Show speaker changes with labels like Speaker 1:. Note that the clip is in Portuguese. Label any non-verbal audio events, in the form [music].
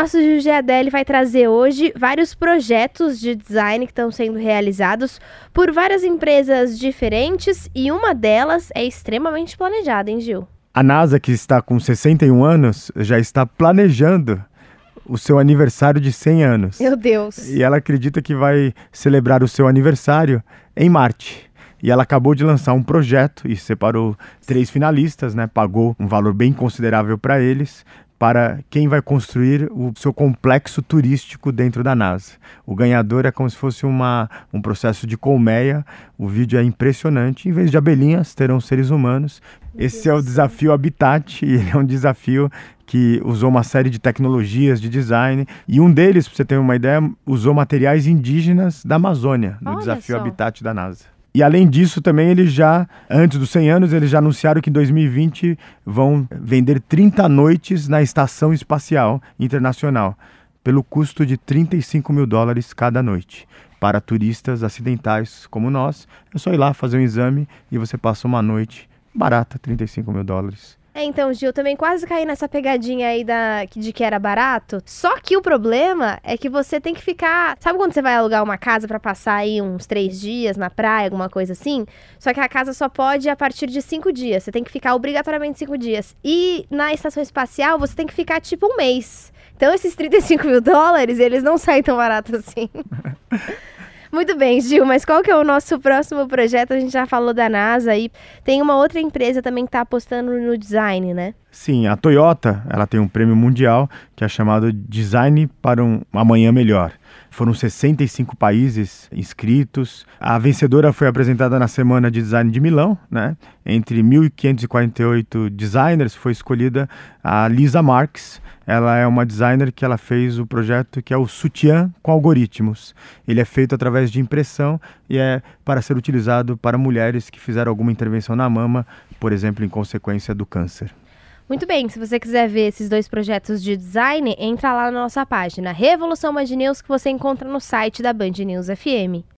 Speaker 1: Nosso Gil Giadelli vai trazer hoje vários projetos de design que estão sendo realizados por várias empresas diferentes e uma delas é extremamente planejada, hein, Gil?
Speaker 2: A NASA, que está com 61 anos, já está planejando o seu aniversário de 100 anos.
Speaker 1: Meu Deus!
Speaker 2: E ela acredita que vai celebrar o seu aniversário em Marte. E ela acabou de lançar um projeto e separou três finalistas, né? Pagou um valor bem considerável para eles para quem vai construir o seu complexo turístico dentro da NASA. O ganhador é como se fosse uma, um processo de colmeia. O vídeo é impressionante. Em vez de abelhinhas, terão seres humanos. Esse é o desafio Habitat [laughs] e ele é um desafio que usou uma série de tecnologias de design e um deles, para você ter uma ideia, usou materiais indígenas da Amazônia no
Speaker 1: Olha
Speaker 2: desafio
Speaker 1: só.
Speaker 2: Habitat da NASA. E além disso, também eles já, antes dos 100 anos, eles já anunciaram que em 2020 vão vender 30 noites na Estação Espacial Internacional, pelo custo de 35 mil dólares cada noite. Para turistas acidentais como nós, é só ir lá fazer um exame e você passa uma noite barata, 35 mil dólares.
Speaker 1: É, então, Gil, também quase caí nessa pegadinha aí da, de que era barato. Só que o problema é que você tem que ficar. Sabe quando você vai alugar uma casa pra passar aí uns três dias na praia, alguma coisa assim? Só que a casa só pode a partir de cinco dias. Você tem que ficar obrigatoriamente cinco dias. E na estação espacial você tem que ficar tipo um mês. Então esses 35 mil dólares, eles não saem tão baratos assim. [laughs] Muito bem, Gil, mas qual que é o nosso próximo projeto? A gente já falou da NASA e tem uma outra empresa também que está apostando no design, né?
Speaker 2: Sim, a Toyota, ela tem um prêmio mundial que é chamado Design para um Amanhã Melhor. Foram 65 países inscritos. A vencedora foi apresentada na Semana de Design de Milão, né? Entre 1.548 designers foi escolhida a Lisa Marx. Ela é uma designer que ela fez o projeto que é o sutiã com algoritmos. Ele é feito através de impressão e é para ser utilizado para mulheres que fizeram alguma intervenção na mama, por exemplo, em consequência do câncer.
Speaker 1: Muito bem, se você quiser ver esses dois projetos de design, entra lá na nossa página Revolução Band News que você encontra no site da Band News FM.